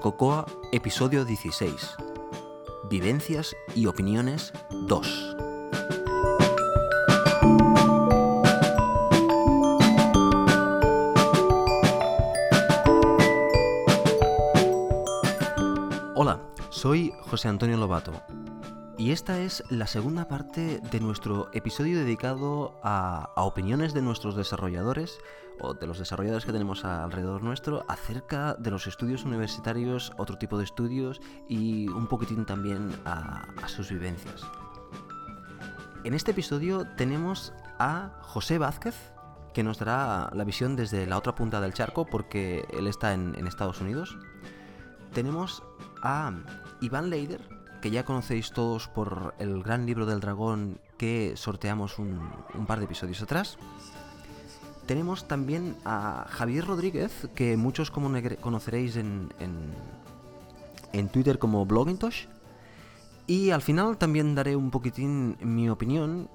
Cocoa, episodio 16. Vivencias y opiniones 2. Hola, soy José Antonio Lobato y esta es la segunda parte de nuestro episodio dedicado a, opiniones de nuestros desarrolladores o de los desarrolladores que tenemos alrededor nuestro acerca de los estudios universitarios, otro tipo de estudios y un poquitín también a, sus vivencias. En este episodio tenemos a José Vázquez, que nos dará la visión desde la otra punta del charco porque él está en Estados Unidos. Tenemos a Iván Leider, que ya conocéis todos por el gran libro del dragón que sorteamos un, par de episodios atrás. Tenemos también a Javier Rodríguez, que muchos como conoceréis en, en, Twitter como Blogintosh. Y al final también daré un poquitín mi opinión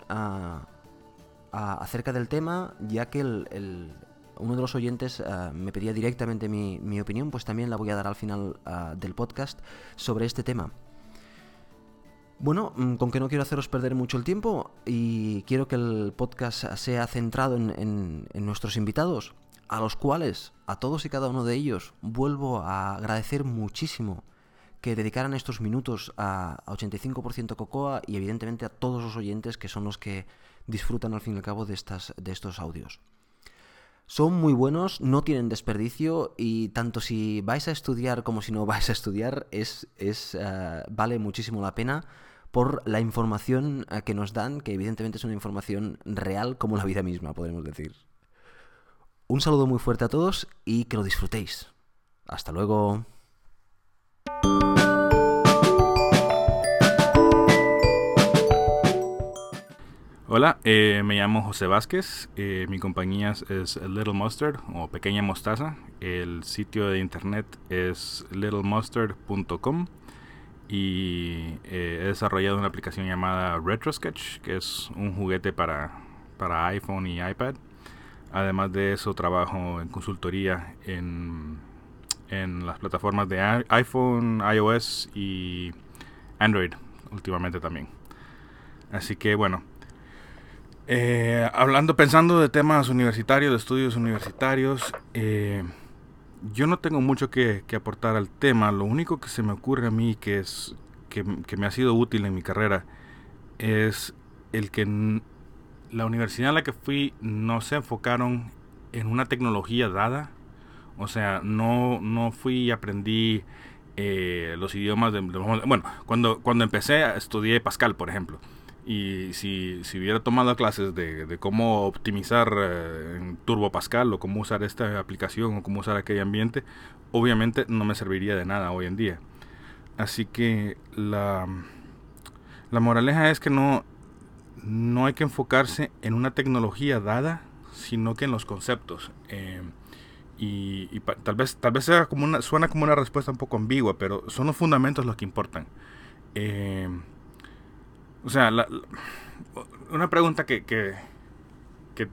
acerca del tema, ya que uno de los oyentes me pedía directamente mi, opinión, pues también la voy a dar al final del podcast sobre este tema. Bueno, mm, con que no quiero haceros perder mucho el tiempo y quiero que el podcast sea centrado en, nuestros invitados, a los cuales, a todos y cada uno de ellos, vuelvo a agradecer muchísimo que dedicaran estos minutos a, 85% Cocoa y evidentemente a todos los oyentes que son los que disfrutan al fin y al cabo de, estas, de estos audios. Son muy buenos, no tienen desperdicio y tanto si vais a estudiar como si no vais a estudiar es, es eh, vale muchísimo la pena por la información eh, que nos dan, que evidentemente es una información real como la vida misma, podemos decir. Un saludo muy fuerte a todos y que lo disfrutéis. Hasta luego. Hola, eh, me llamo José Vázquez, eh, mi compañía es Little Mustard o Pequeña Mostaza, el sitio de internet es littlemustard.com y eh, he desarrollado una aplicación llamada RetroSketch, que es un juguete para, para iPhone y iPad. Además de eso, trabajo en consultoría en, en las plataformas de iPhone, iOS y Android últimamente también. Así que bueno, eh, hablando, pensando de temas universitarios, de estudios universitarios, eh, yo no tengo mucho que, aportar al tema. Lo único que se me ocurre a mí que es que, me ha sido útil en mi carrera es el que la universidad a la que fui no se enfocaron en una tecnología dada. O sea, no, no fui y aprendí eh, los idiomas de, Bueno, cuando, cuando empecé estudié Pascal, por ejemplo. Y si, si hubiera tomado clases de, de cómo optimizar eh, en Turbo Pascal o cómo usar esta aplicación o cómo usar aquel ambiente, obviamente no me serviría de nada hoy en día. Así que la, la moraleja es que no, no hay que enfocarse en una tecnología dada, sino que en los conceptos. Eh, y, tal vez tal vez sea como una, suena como una respuesta un poco ambigua, pero son los fundamentos los que importan. Eh, o sea, una pregunta que, que,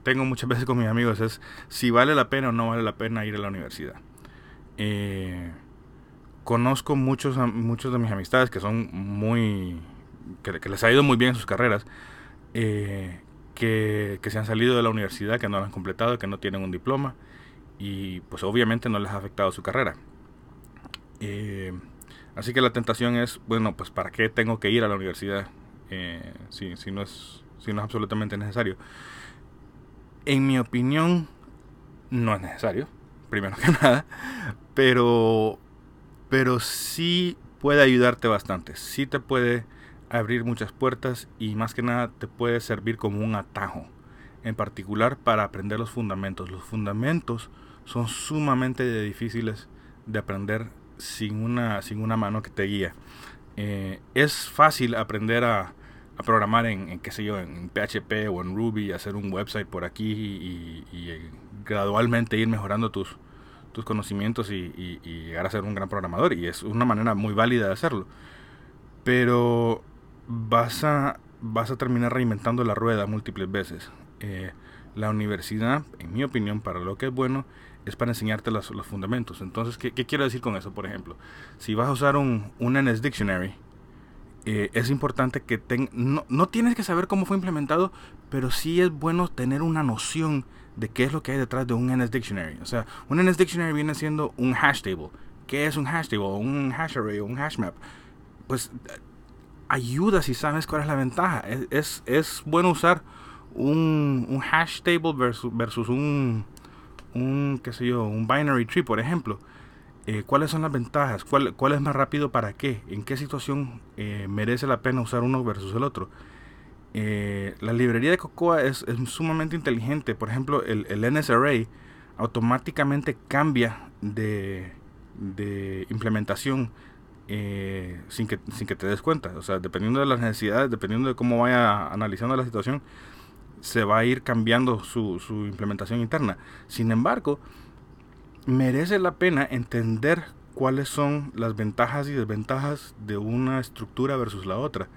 tengo muchas veces con mis amigos es si vale la pena o no vale la pena ir a la universidad. Eh, conozco muchos, muchos de mis amistades que son muy... que, les ha ido muy bien en sus carreras, eh, que, se han salido de la universidad, que no lo han completado, que no tienen un diploma y pues obviamente no les ha afectado su carrera. Eh, así que la tentación es, bueno, pues ¿para qué tengo que ir a la universidad? Eh, si, si, no es, si no es absolutamente necesario. En mi opinión, no es necesario, primero que nada, pero, pero sí puede ayudarte bastante, sí te puede abrir muchas puertas y más que nada te puede servir como un atajo, en particular para aprender los fundamentos. Los fundamentos son sumamente difíciles de aprender sin una, sin una mano que te guía. Eh, es fácil aprender a, a programar en, qué sé yo, en PHP o en Ruby, hacer un website por aquí y, eh, gradualmente ir mejorando tus, tus conocimientos y, llegar a ser un gran programador. Y es una manera muy válida de hacerlo. Pero vas a, vas a terminar reinventando la rueda múltiples veces. Eh, la universidad, en mi opinión, para lo que es bueno, es para enseñarte los, los fundamentos. Entonces, ¿qué, ¿qué, quiero decir con eso? Por ejemplo, si vas a usar un, un NS Dictionary, eh, es importante que ten, no, no, tienes que saber cómo fue implementado, pero sí es bueno tener una noción de qué es lo que hay detrás de un NS Dictionary. O sea, un NS Dictionary viene siendo un hash table. ¿Qué es un hash table? Un hash array, un hash map. Pues ayuda si sabes cuál es la ventaja. Es, es, es bueno usar un, un, hash table versus, versus un, un, qué sé yo, un binary tree, por ejemplo. Eh, ¿Cuáles son las ventajas? ¿Cuál, ¿Cuál, es más rápido para qué? ¿En qué situación eh, merece la pena usar uno versus el otro? Eh, la librería de Cocoa es, es, sumamente inteligente. Por ejemplo, el, el NSArray automáticamente cambia de, de implementación eh, sin, que, sin que te des cuenta. O sea, dependiendo de las necesidades, dependiendo de cómo vaya analizando la situación, se va a ir cambiando su, su implementación interna. Sin embargo, merece la pena entender cuáles son las ventajas y desventajas de una estructura versus la otra.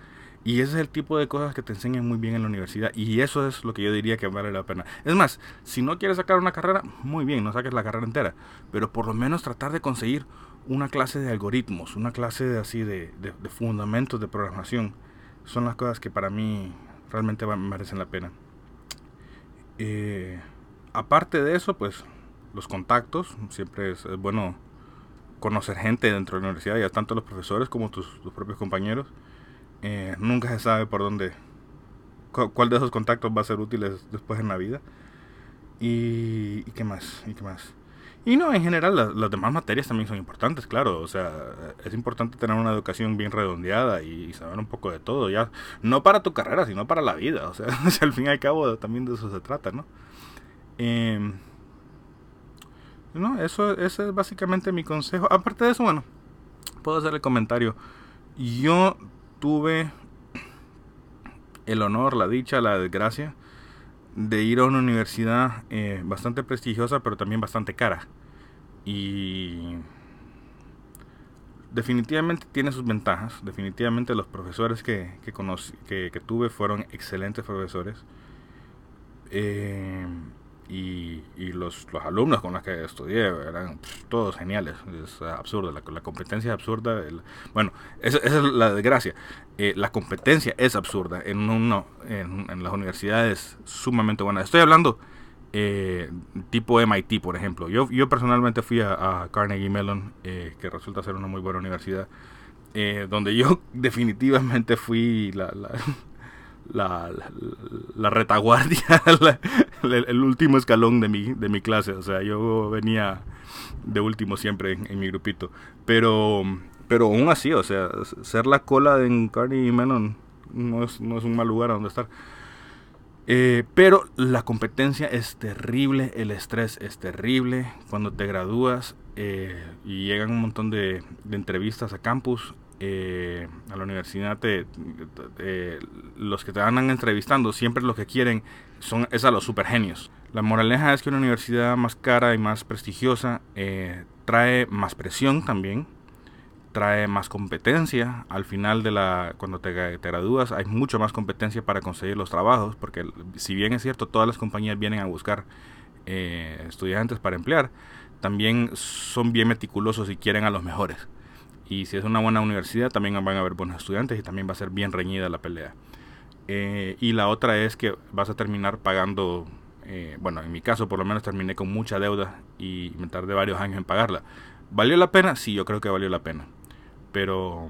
Y ese es el tipo de cosas que te enseñan muy bien en la universidad. Y eso es lo que yo diría que vale la pena. Es más, si no quieres sacar una carrera, muy bien, no saques la carrera entera. Pero por lo menos tratar de conseguir una clase de algoritmos, una clase de, así de, de, fundamentos de programación. Son las cosas que para mí realmente merecen la pena. Eh, aparte de eso, pues los contactos. Siempre es, es, bueno conocer gente dentro de la universidad, ya tanto los profesores como tus, tus propios compañeros. Eh, nunca se sabe por dónde, cu cuál de esos contactos va a ser útil después en la vida. Y, y, qué más, y qué más. Y no, en general las, las, demás materias también son importantes, claro. O sea, es importante tener una educación bien redondeada y, y, saber un poco de todo, ya. No para tu carrera, sino para la vida. O sea, al fin y al cabo también de eso se trata, ¿no? Eh, no, eso, ese es básicamente mi consejo. Aparte de eso, bueno, puedo hacer el comentario. Yo tuve el honor, la dicha, la desgracia de ir a una universidad eh, bastante prestigiosa, pero también bastante cara. Y definitivamente tiene sus ventajas. Definitivamente los profesores que, que, conocí, que, que tuve fueron excelentes profesores. Eh, y, y los, los, alumnos con los que estudié eran todos geniales. Es absurdo, la, la competencia es absurda. El, bueno, esa, es la desgracia. Eh, la competencia es absurda en, uno, en, las universidades sumamente buenas. Estoy hablando eh, tipo MIT, por ejemplo. Yo, yo personalmente fui a, Carnegie Mellon, eh, que resulta ser una muy buena universidad, eh, donde yo definitivamente fui la la, la, retaguardia, el último escalón de mi, de mi clase. O sea, yo venía de último siempre en, mi grupito. Pero, pero aún así, o sea, ser la cola en Carnegie Mellon no es, no es un mal lugar a donde estar. Eh, pero la competencia es terrible, el estrés es terrible. Cuando te gradúas eh, y llegan un montón de entrevistas a campus, eh, a la universidad te, eh, los que te andan entrevistando siempre lo que quieren son es a los super genios. La moraleja es que una universidad más cara y más prestigiosa eh, trae más presión también, trae más competencia. Al final de la cuando te, te, gradúas hay mucho más competencia para conseguir los trabajos, porque si bien es cierto todas las compañías vienen a buscar eh, estudiantes para emplear, también son bien meticulosos y quieren a los mejores. Y si es una buena universidad, también van a haber buenos estudiantes y también va a ser bien reñida la pelea. Eh, y la otra es que vas a terminar pagando, eh, bueno, en mi caso por lo menos terminé con mucha deuda y me tardé varios años en pagarla. ¿Valió la pena? Sí, yo creo que valió la pena. Pero,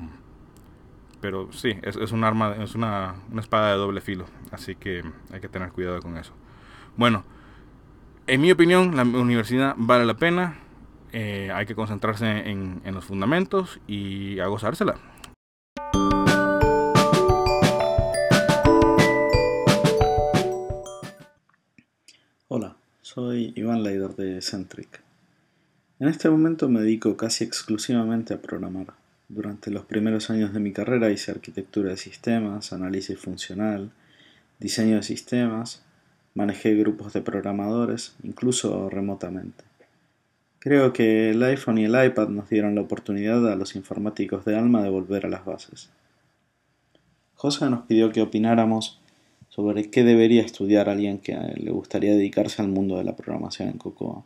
pero sí, es, es un arma, es una, una espada de doble filo. Así que hay que tener cuidado con eso. Bueno, en mi opinión, la universidad vale la pena eh, hay que concentrarse en, en, los fundamentos y a gozársela. Hola, soy Iván Leider de Centric. En este momento me dedico casi exclusivamente a programar. Durante los primeros años de mi carrera hice arquitectura de sistemas, análisis funcional, diseño de sistemas, manejé grupos de programadores, incluso remotamente. Creo que el iPhone y el iPad nos dieron la oportunidad a los informáticos de alma de volver a las bases. José nos pidió que opináramos sobre qué debería estudiar alguien que le gustaría dedicarse al mundo de la programación en Cocoa.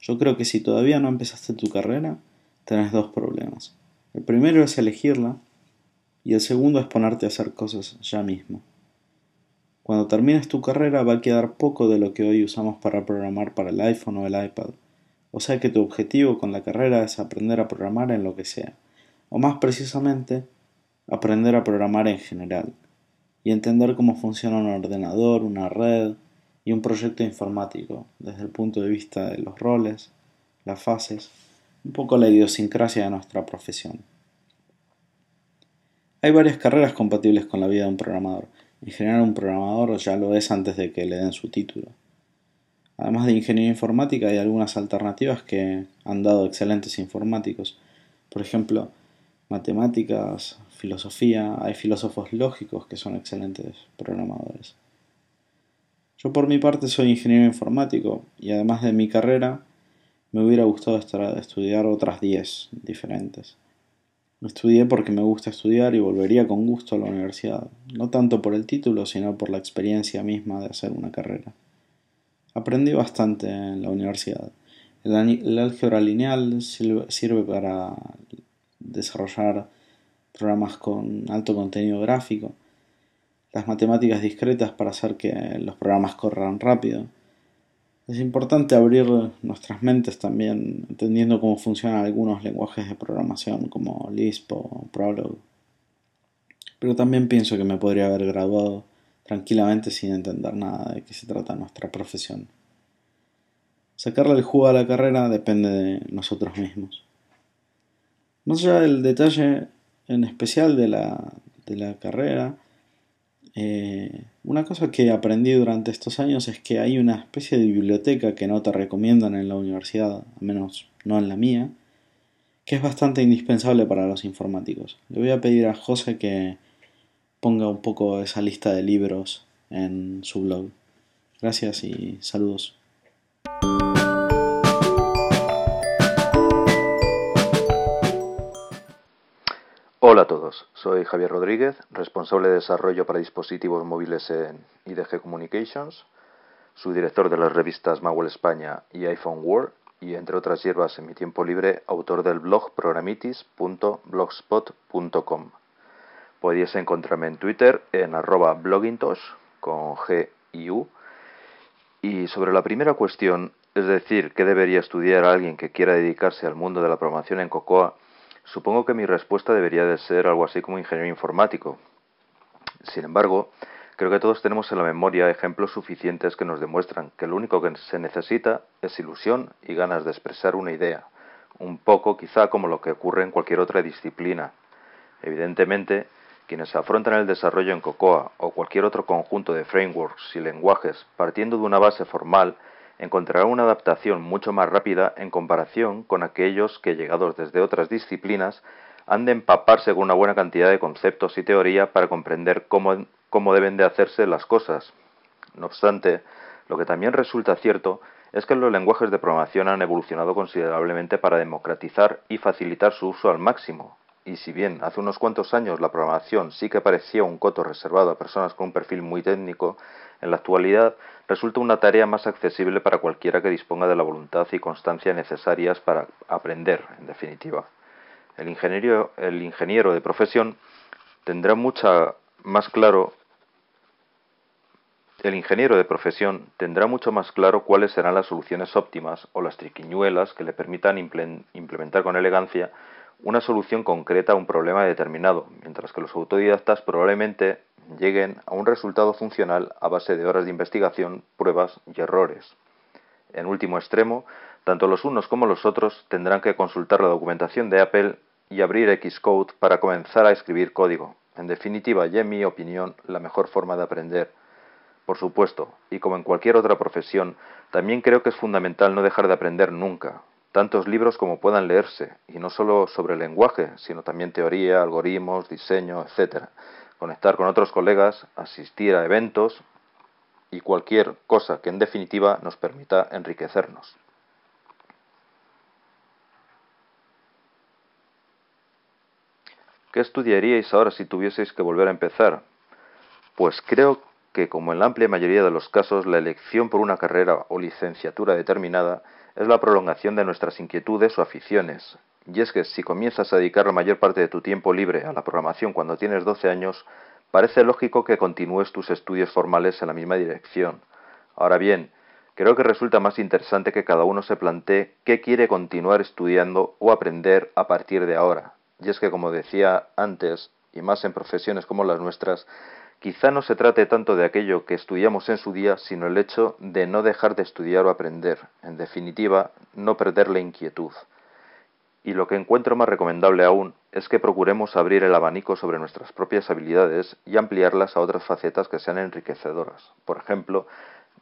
Yo creo que si todavía no empezaste tu carrera, tenés dos problemas. El primero es elegirla y el segundo es ponerte a hacer cosas ya mismo. Cuando termines tu carrera va a quedar poco de lo que hoy usamos para programar para el iPhone o el iPad. O sea que tu objetivo con la carrera es aprender a programar en lo que sea. O más precisamente, aprender a programar en general. Y entender cómo funciona un ordenador, una red y un proyecto informático, desde el punto de vista de los roles, las fases, un poco la idiosincrasia de nuestra profesión. Hay varias carreras compatibles con la vida de un programador en general un programador ya lo es antes de que le den su título. Además de ingeniería informática hay algunas alternativas que han dado excelentes informáticos. Por ejemplo, matemáticas, filosofía, hay filósofos lógicos que son excelentes programadores. Yo por mi parte soy ingeniero informático y además de mi carrera me hubiera gustado estudiar otras 10 diferentes. Estudié porque me gusta estudiar y volvería con gusto a la universidad, no tanto por el título, sino por la experiencia misma de hacer una carrera. Aprendí bastante en la universidad. El, álgebra lineal sirve para desarrollar programas con alto contenido gráfico, las matemáticas discretas para hacer que los programas corran rápido, es importante abrir nuestras mentes también, entendiendo cómo funcionan algunos lenguajes de programación como Lisp o Prolog. Pero también pienso que me podría haber graduado tranquilamente sin entender nada de qué se trata nuestra profesión. Sacarle el jugo a la carrera depende de nosotros mismos. Más allá del detalle en especial de la, de la carrera, eh, una cosa que aprendí durante estos años es que hay una especie de biblioteca que no te recomiendan en la universidad, al menos no en la mía, que es bastante indispensable para los informáticos. Le voy a pedir a José que ponga un poco esa lista de libros en su blog. Gracias y saludos. Hola a todos, soy Javier Rodríguez, responsable de desarrollo para dispositivos móviles en IDG Communications, subdirector de las revistas Magwell España y iPhone World y entre otras hierbas en mi tiempo libre, autor del blog programitis.blogspot.com. Podéis encontrarme en Twitter en arroba blogintosh con G y U. Y sobre la primera cuestión, es decir, ¿qué debería estudiar alguien que quiera dedicarse al mundo de la programación en Cocoa? Supongo que mi respuesta debería de ser algo así como ingeniero informático. Sin embargo, creo que todos tenemos en la memoria ejemplos suficientes que nos demuestran que lo único que se necesita es ilusión y ganas de expresar una idea, un poco quizá como lo que ocurre en cualquier otra disciplina. Evidentemente, quienes afrontan el desarrollo en Cocoa o cualquier otro conjunto de frameworks y lenguajes partiendo de una base formal encontrará una adaptación mucho más rápida en comparación con aquellos que, llegados desde otras disciplinas, han de empaparse con una buena cantidad de conceptos y teoría para comprender cómo, cómo deben de hacerse las cosas. No obstante, lo que también resulta cierto es que los lenguajes de programación han evolucionado considerablemente para democratizar y facilitar su uso al máximo. Y si bien hace unos cuantos años la programación sí que parecía un coto reservado a personas con un perfil muy técnico, en la actualidad resulta una tarea más accesible para cualquiera que disponga de la voluntad y constancia necesarias para aprender, en definitiva. El ingeniero, de profesión tendrá mucha más claro el ingeniero de profesión tendrá mucho más claro cuáles serán las soluciones óptimas o las triquiñuelas que le permitan implementar con elegancia una solución concreta a un problema determinado, mientras que los autodidactas probablemente lleguen a un resultado funcional a base de horas de investigación, pruebas y errores. En último extremo, tanto los unos como los otros tendrán que consultar la documentación de Apple y abrir Xcode para comenzar a escribir código. En definitiva, y en mi opinión, la mejor forma de aprender. Por supuesto, y como en cualquier otra profesión, también creo que es fundamental no dejar de aprender nunca, tantos libros como puedan leerse, y no solo sobre lenguaje, sino también teoría, algoritmos, diseño, etc conectar con otros colegas, asistir a eventos y cualquier cosa que en definitiva nos permita enriquecernos. ¿Qué estudiaríais ahora si tuvieseis que volver a empezar? Pues creo que, como en la amplia mayoría de los casos, la elección por una carrera o licenciatura determinada es la prolongación de nuestras inquietudes o aficiones. Y es que si comienzas a dedicar la mayor parte de tu tiempo libre a la programación cuando tienes 12 años, parece lógico que continúes tus estudios formales en la misma dirección. Ahora bien, creo que resulta más interesante que cada uno se plantee qué quiere continuar estudiando o aprender a partir de ahora. Y es que, como decía antes, y más en profesiones como las nuestras, quizá no se trate tanto de aquello que estudiamos en su día, sino el hecho de no dejar de estudiar o aprender, en definitiva, no perder la inquietud. Y lo que encuentro más recomendable aún es que procuremos abrir el abanico sobre nuestras propias habilidades y ampliarlas a otras facetas que sean enriquecedoras. Por ejemplo,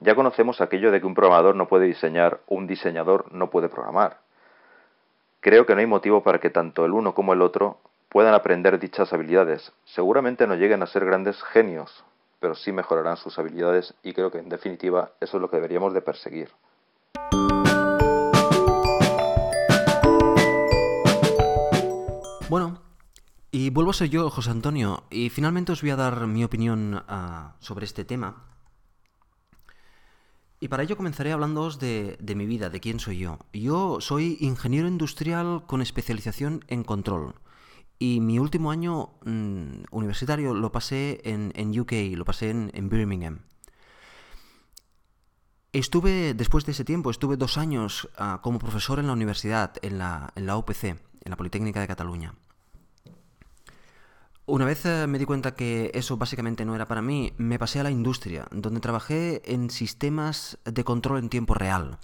ya conocemos aquello de que un programador no puede diseñar o un diseñador no puede programar. Creo que no hay motivo para que tanto el uno como el otro puedan aprender dichas habilidades. Seguramente no lleguen a ser grandes genios, pero sí mejorarán sus habilidades y creo que en definitiva eso es lo que deberíamos de perseguir. Bueno, y vuelvo a ser yo, José Antonio, y finalmente os voy a dar mi opinión uh, sobre este tema. Y para ello comenzaré hablándoos de, de, mi vida, de quién soy yo. Yo soy ingeniero industrial con especialización en control. Y mi último año mmm, universitario lo pasé en, en, UK, lo pasé en, en Birmingham. Estuve, después de ese tiempo, estuve dos años uh, como profesor en la universidad, en la, en la UPC, en la Politécnica de Cataluña. Una vez eh, me di cuenta que eso básicamente no era para mí, me pasé a la industria, donde trabajé en sistemas de control en tiempo real.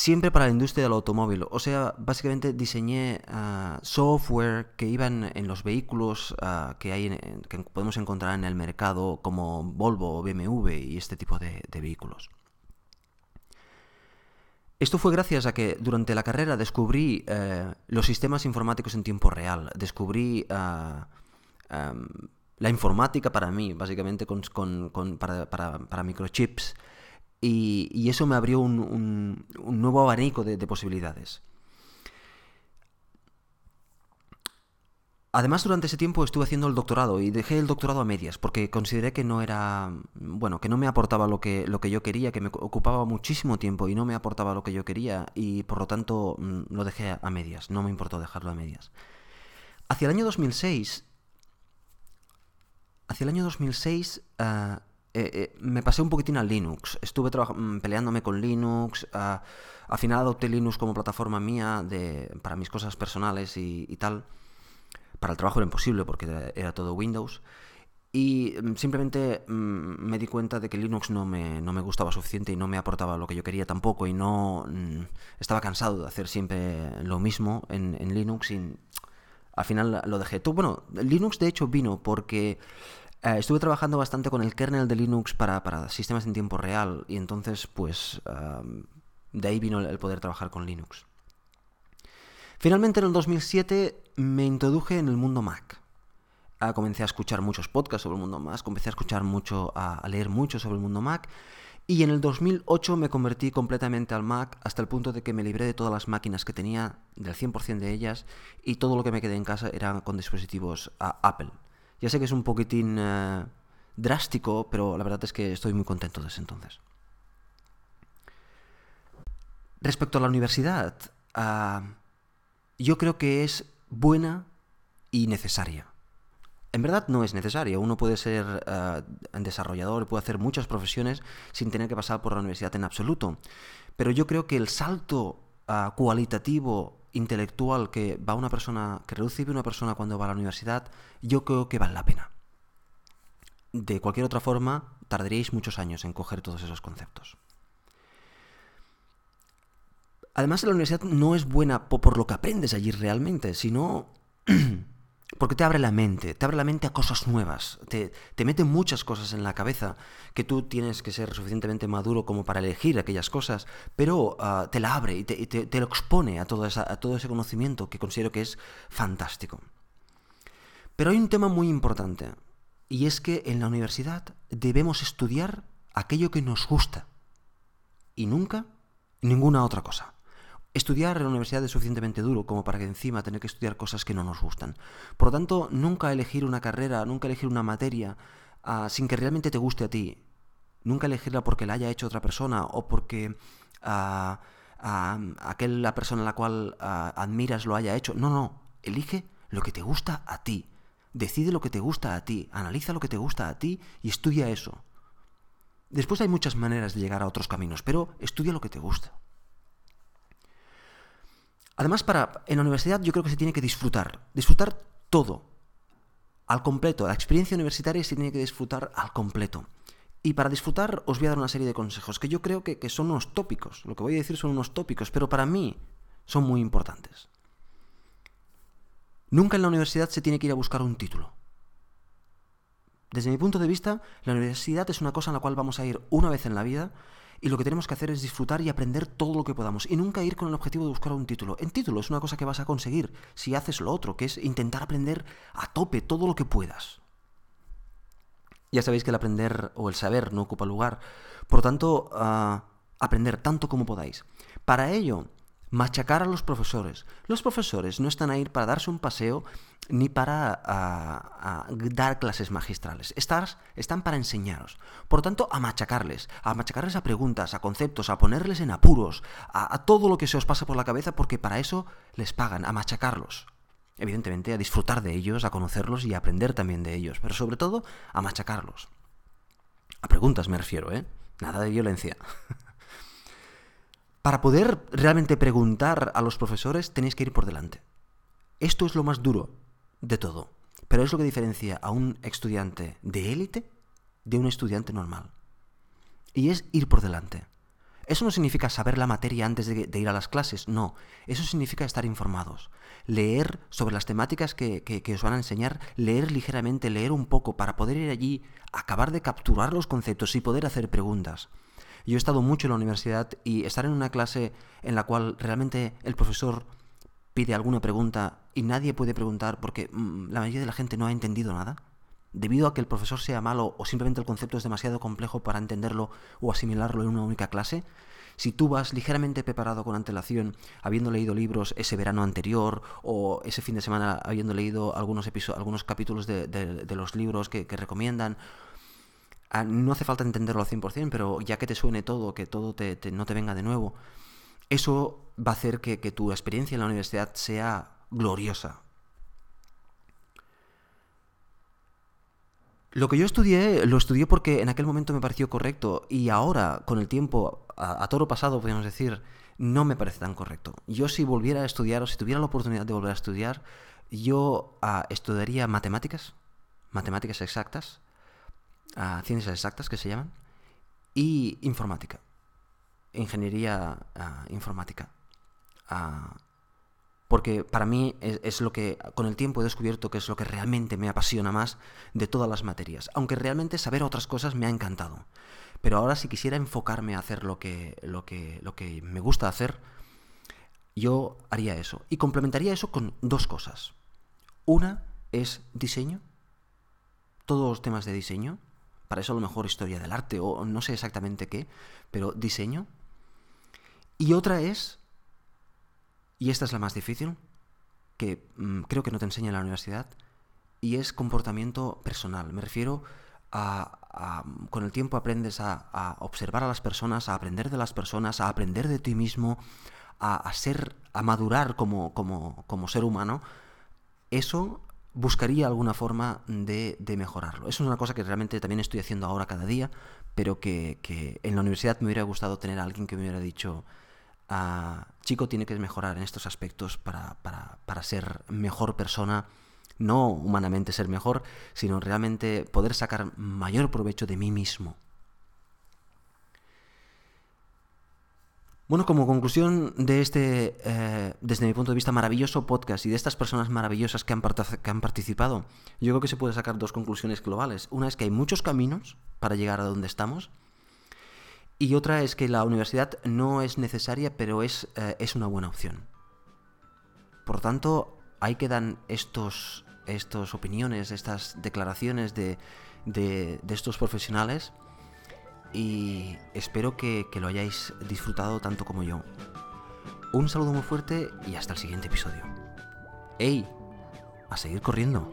Siempre para la industria del automóvil. O sea, básicamente diseñé uh, software que iban en los vehículos uh, que, hay en, que podemos encontrar en el mercado, como Volvo o BMW y este tipo de, vehículos. Esto fue gracias a que durante la carrera descubrí uh, los sistemas informáticos en tiempo real. Descubrí um, la informática para mí, básicamente con, con, con, para, para, microchips. Y, eso me abrió un, un, nuevo abanico de, de, posibilidades. Además, durante ese tiempo estuve haciendo el doctorado y dejé el doctorado a medias porque consideré que no era, bueno, que no me aportaba lo que, lo que yo quería, que me ocupaba muchísimo tiempo y no me aportaba lo que yo quería y por lo tanto mm, lo dejé a medias, no me importó dejarlo a medias. Hacia el año 2006 hacia el año 2006 uh, eh, eh, me pasé un poquitín a Linux. Estuve mm, peleándome con Linux. Al final adopté Linux como plataforma mía para mis cosas personales y, tal. Para el trabajo era imposible porque era todo Windows. Y mm, simplemente mm, me di cuenta de que Linux no me, no me, gustaba suficiente y no me aportaba lo que yo quería tampoco. Y no estaba cansado de hacer siempre lo mismo en, Linux. Al final lo dejé. Bueno, Linux de hecho vino porque Uh, estuve trabajando bastante con el kernel de Linux para, sistemas en tiempo real y entonces pues uh, de ahí vino el poder trabajar con Linux. Finalmente en el 2007 me introduje en el mundo Mac. Uh, comencé a escuchar muchos podcasts sobre el mundo Mac, comencé a escuchar mucho, a, leer mucho sobre el mundo Mac y en el 2008 me convertí completamente al Mac hasta el punto de que me libré de todas las máquinas que tenía, del 100% de ellas, y todo lo que me quedé en casa era con dispositivos Apple. Ya sé que es un poquitín uh, drástico, pero la verdad es que estoy muy contento desde entonces. Respecto a la universidad, uh, yo creo que es buena y necesaria. En verdad no es necesaria. Uno puede ser uh, desarrollador, puede hacer muchas profesiones sin tener que pasar por la universidad en absoluto. Pero yo creo que el salto uh, cualitativo intelectual que va una persona, que recibe una persona cuando va a la universidad, yo creo que vale la pena. De cualquier otra forma, tardaríais muchos años en coger todos esos conceptos. Además, la universidad no es buena por lo que aprendes allí realmente, sino Porque te abre la mente, te abre la mente a cosas nuevas, te, te, mete muchas cosas en la cabeza que tú tienes que ser suficientemente maduro como para elegir aquellas cosas, pero uh, te la abre y, te, te, lo expone a esa, a todo ese conocimiento que considero que es fantástico. Pero hay un tema muy importante, y es que en la universidad debemos estudiar aquello que nos gusta, y nunca ninguna otra cosa. Estudiar en la universidad es suficientemente duro como para que encima tener que estudiar cosas que no nos gustan. Por lo tanto, nunca elegir una carrera, nunca elegir una materia uh, sin que realmente te guste a ti. Nunca elegirla porque la haya hecho otra persona o porque uh, aquella persona a la cual admiras lo haya hecho. No, no, elige lo que te gusta a ti. Decide lo que te gusta a ti, analiza lo que te gusta a ti y estudia eso. Después hay muchas maneras de llegar a otros caminos, pero estudia lo que te gusta. Además, para, en la universidad yo creo que se tiene que disfrutar, disfrutar todo, al completo. La experiencia universitaria se tiene que disfrutar al completo. Y para disfrutar os voy a dar una serie de consejos que yo creo que, que, son unos tópicos. Lo que voy a decir son unos tópicos, pero para mí son muy importantes. Nunca en la universidad se tiene que ir a buscar un título. Desde mi punto de vista, la universidad es una cosa en la cual vamos a ir una vez en la vida y lo que tenemos que hacer es disfrutar y aprender todo lo que podamos y nunca ir con el objetivo de buscar un título. En título es una cosa que vas a conseguir si haces lo otro, que es intentar aprender a tope todo lo que puedas. Ya sabéis que el aprender o el saber no ocupa lugar. Por tanto, ah, aprender tanto como podáis. Para ello, machacar a los profesores. Los profesores no están ahí para darse un paseo ni para ah, dar clases magistrales. están para enseñaros. Por tanto, a machacarles, a machacarles a preguntas, a conceptos, a ponerles en apuros, a, a todo lo que se os pasa por la cabeza, porque para eso les pagan, a machacarlos. Evidentemente, a disfrutar de ellos, a conocerlos y a aprender también de ellos, pero sobre todo a machacarlos. A preguntas me refiero, ¿eh? Nada de violencia. Para poder realmente preguntar a los profesores tenéis que ir por delante. Esto es lo más duro de todo, pero es lo que diferencia a un estudiante de élite de un estudiante normal. Y es ir por delante. Eso no significa saber la materia antes de, ir a las clases, no. Eso significa estar informados. Leer sobre las temáticas que, que, os van a enseñar, leer ligeramente, leer un poco para poder ir allí, acabar de capturar los conceptos y poder hacer preguntas. Yo he estado mucho en la universidad y estar en una clase en la cual realmente el profesor pide alguna pregunta y nadie puede preguntar porque mm, la mayoría de la gente no ha entendido nada, debido a que el profesor sea malo o simplemente el concepto es demasiado complejo para entenderlo o asimilarlo en una única clase, si tú vas ligeramente preparado con antelación, habiendo leído libros ese verano anterior o ese fin de semana habiendo leído algunos, algunos capítulos de, los libros que recomiendan, Ah, no hace falta entenderlo al 100%, pero ya que te suene todo, que todo te, no te venga de nuevo, eso va a hacer que, tu experiencia en la universidad sea gloriosa. Lo que yo estudié, lo estudié porque en aquel momento me pareció correcto y ahora, con el tiempo, a, toro pasado, podemos decir, no me parece tan correcto. Yo si volviera a estudiar o si tuviera la oportunidad de volver a estudiar, yo ah, estudiaría matemáticas, matemáticas exactas, ciencias exactas que se llaman, y informática, ingeniería informática. porque para mí es, lo que con el tiempo he descubierto que es lo que realmente me apasiona más de todas las materias, aunque realmente saber otras cosas me ha encantado. Pero ahora si quisiera enfocarme a hacer lo que, lo que, lo que me gusta hacer, yo haría eso. Y complementaría eso con dos cosas. Una es diseño, todos los temas de diseño, para eso a lo mejor historia del arte o no sé exactamente qué, pero diseño. Y otra es, y esta es la más difícil, que mm, creo que no te enseña en la universidad, y es comportamiento personal. Me refiero a, con el tiempo aprendes a, observar a las personas, a aprender de las personas, a aprender de ti mismo, a, ser, a madurar como, como, como ser humano. Eso buscaría alguna forma de, mejorarlo. Eso es una cosa que realmente también estoy haciendo ahora cada día, pero que, en la universidad me hubiera gustado tener a alguien que me hubiera dicho, ah, chico, tiene que mejorar en estos aspectos para, para, para ser mejor persona, no humanamente ser mejor, sino realmente poder sacar mayor provecho de mí mismo. Bueno, como conclusión de este, eh, desde mi punto de vista, maravilloso podcast y de estas personas maravillosas que han, participado, yo creo que se puede sacar dos conclusiones globales. Una es que hay muchos caminos para llegar a donde estamos. Y otra es que la universidad no es necesaria, pero es, eh, es una buena opción. Por tanto, ahí quedan estos, estos opiniones, estas declaraciones de, de, de estos profesionales y espero que, lo hayáis disfrutado tanto como yo. Un saludo muy fuerte y hasta el siguiente episodio. ¡Ey! A seguir corriendo.